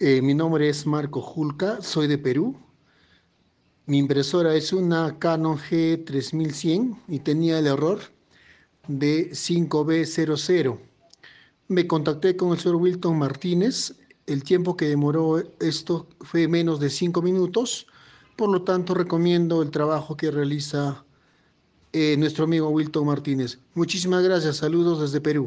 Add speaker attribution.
Speaker 1: Eh, mi nombre es Marco Julca, soy de Perú. Mi impresora es una Canon G3100 y tenía el error de 5B00. Me contacté con el señor Wilton Martínez. El tiempo que demoró esto fue menos de 5 minutos. Por lo tanto, recomiendo el trabajo que realiza eh, nuestro amigo Wilton Martínez. Muchísimas gracias. Saludos desde Perú.